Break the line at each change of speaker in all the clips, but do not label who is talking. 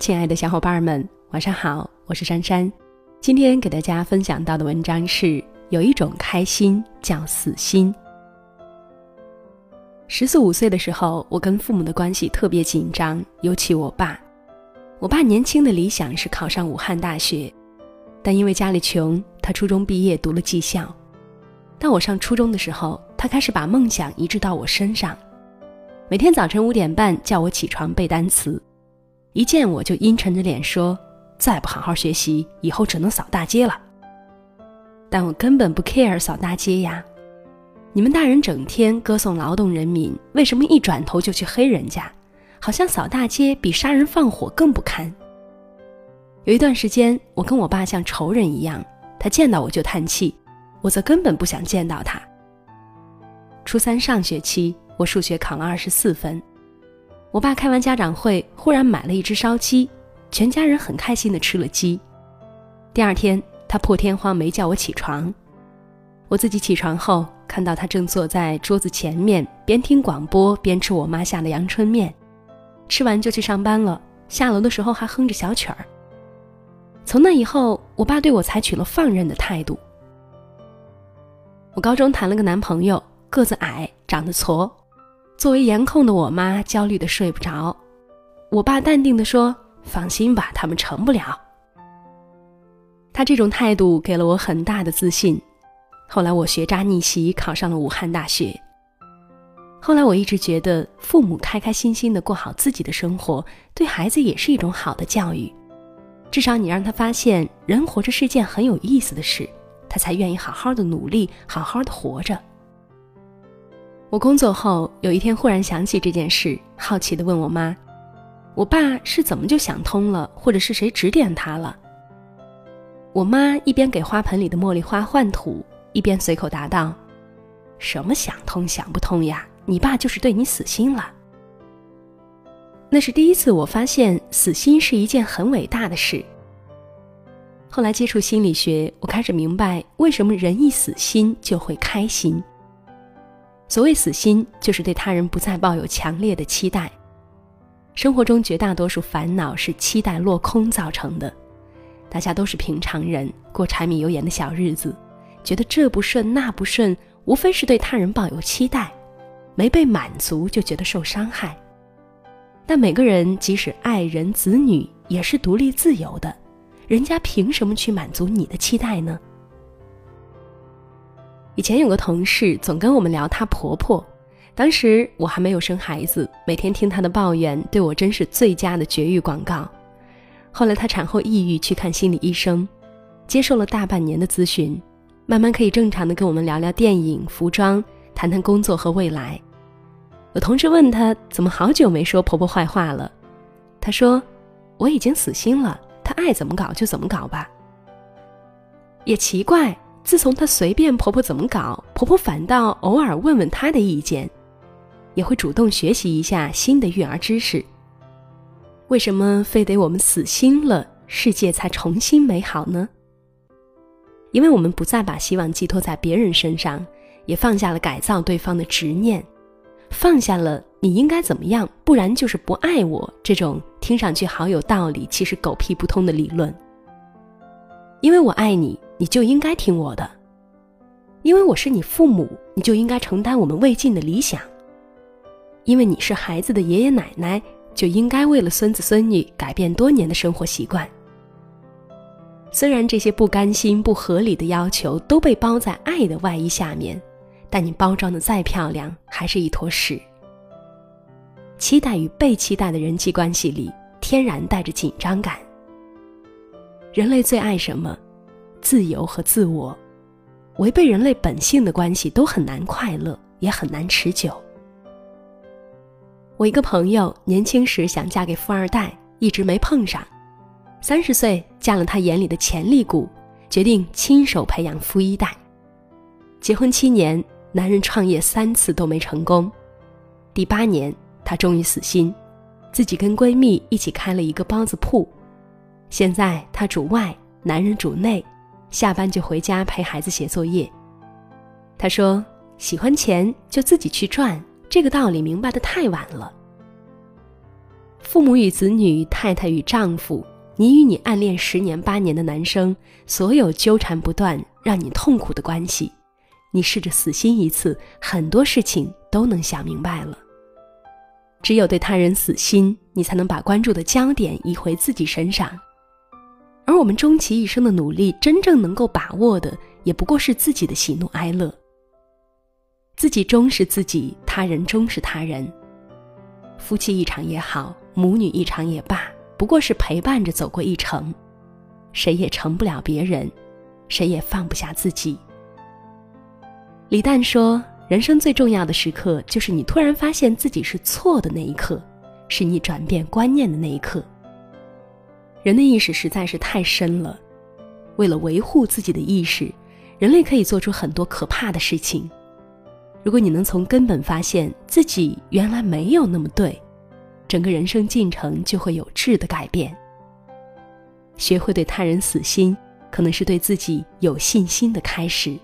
亲爱的小伙伴们，晚上好，我是珊珊。今天给大家分享到的文章是：有一种开心叫死心。十四五岁的时候，我跟父母的关系特别紧张，尤其我爸。我爸年轻的理想是考上武汉大学，但因为家里穷，他初中毕业读了技校。当我上初中的时候，他开始把梦想移植到我身上，每天早晨五点半叫我起床背单词，一见我就阴沉着脸说：“再不好好学习，以后只能扫大街了。”但我根本不 care 扫大街呀。你们大人整天歌颂劳动人民，为什么一转头就去黑人家？好像扫大街比杀人放火更不堪。有一段时间，我跟我爸像仇人一样，他见到我就叹气，我则根本不想见到他。初三上学期，我数学考了二十四分，我爸开完家长会，忽然买了一只烧鸡，全家人很开心的吃了鸡。第二天，他破天荒没叫我起床。我自己起床后，看到他正坐在桌子前面，边听广播边吃我妈下的阳春面，吃完就去上班了。下楼的时候还哼着小曲儿。从那以后，我爸对我采取了放任的态度。我高中谈了个男朋友，个子矮，长得矬。作为颜控的我妈焦虑的睡不着，我爸淡定的说：“放心吧，他们成不了。”他这种态度给了我很大的自信。后来我学渣逆袭，考上了武汉大学。后来我一直觉得，父母开开心心的过好自己的生活，对孩子也是一种好的教育。至少你让他发现，人活着是件很有意思的事，他才愿意好好的努力，好好的活着。我工作后有一天忽然想起这件事，好奇的问我妈：“我爸是怎么就想通了，或者是谁指点他了？”我妈一边给花盆里的茉莉花换土。一边随口答道：“什么想通想不通呀？你爸就是对你死心了。”那是第一次我发现死心是一件很伟大的事。后来接触心理学，我开始明白为什么人一死心就会开心。所谓死心，就是对他人不再抱有强烈的期待。生活中绝大多数烦恼是期待落空造成的。大家都是平常人，过柴米油盐的小日子。觉得这不顺那不顺，无非是对他人抱有期待，没被满足就觉得受伤害。但每个人即使爱人子女也是独立自由的，人家凭什么去满足你的期待呢？以前有个同事总跟我们聊她婆婆，当时我还没有生孩子，每天听她的抱怨，对我真是最佳的绝育广告。后来她产后抑郁，去看心理医生，接受了大半年的咨询。慢慢可以正常的跟我们聊聊电影、服装，谈谈工作和未来。有同事问她怎么好久没说婆婆坏话了，她说：“我已经死心了，她爱怎么搞就怎么搞吧。”也奇怪，自从她随便婆婆怎么搞，婆婆反倒偶尔问问她的意见，也会主动学习一下新的育儿知识。为什么非得我们死心了，世界才重新美好呢？因为我们不再把希望寄托在别人身上，也放下了改造对方的执念，放下了你应该怎么样，不然就是不爱我这种听上去好有道理，其实狗屁不通的理论。因为我爱你，你就应该听我的；因为我是你父母，你就应该承担我们未尽的理想；因为你是孩子的爷爷奶奶，就应该为了孙子孙女改变多年的生活习惯。虽然这些不甘心、不合理的要求都被包在爱的外衣下面，但你包装的再漂亮，还是一坨屎。期待与被期待的人际关系里，天然带着紧张感。人类最爱什么？自由和自我。违背人类本性的关系都很难快乐，也很难持久。我一个朋友年轻时想嫁给富二代，一直没碰上。三十岁嫁了他眼里的潜力股，决定亲手培养富一代。结婚七年，男人创业三次都没成功。第八年，她终于死心，自己跟闺蜜一起开了一个包子铺。现在她主外，男人主内，下班就回家陪孩子写作业。他说：“喜欢钱就自己去赚，这个道理明白的太晚了。”父母与子女，太太与丈夫，你与你暗恋十年八年的男生，所有纠缠不断、让你痛苦的关系，你试着死心一次，很多事情都能想明白了。只有对他人死心，你才能把关注的焦点移回自己身上。而我们终其一生的努力，真正能够把握的，也不过是自己的喜怒哀乐。自己忠是自己，他人忠是他人。夫妻一场也好，母女一场也罢，不过是陪伴着走过一程，谁也成不了别人，谁也放不下自己。李诞说。人生最重要的时刻，就是你突然发现自己是错的那一刻，是你转变观念的那一刻。人的意识实在是太深了，为了维护自己的意识，人类可以做出很多可怕的事情。如果你能从根本发现自己原来没有那么对，整个人生进程就会有质的改变。学会对他人死心，可能是对自己有信心的开始。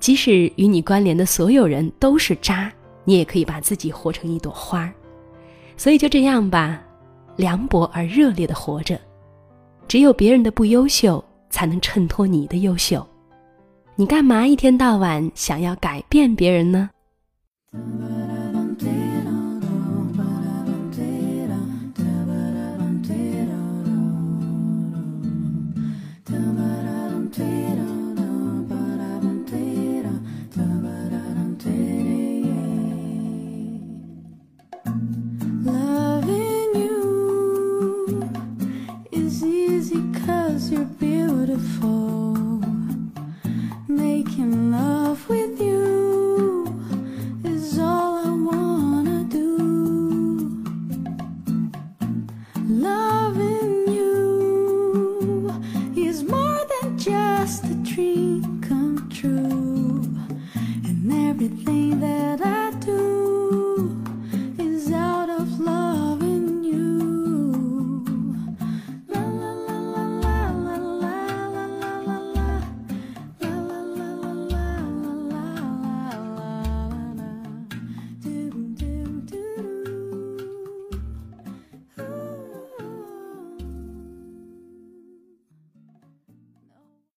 即使与你关联的所有人都是渣，你也可以把自己活成一朵花儿。所以就这样吧，凉薄而热烈的活着。只有别人的不优秀，才能衬托你的优秀。你干嘛一天到晚想要改变别人呢？thing that I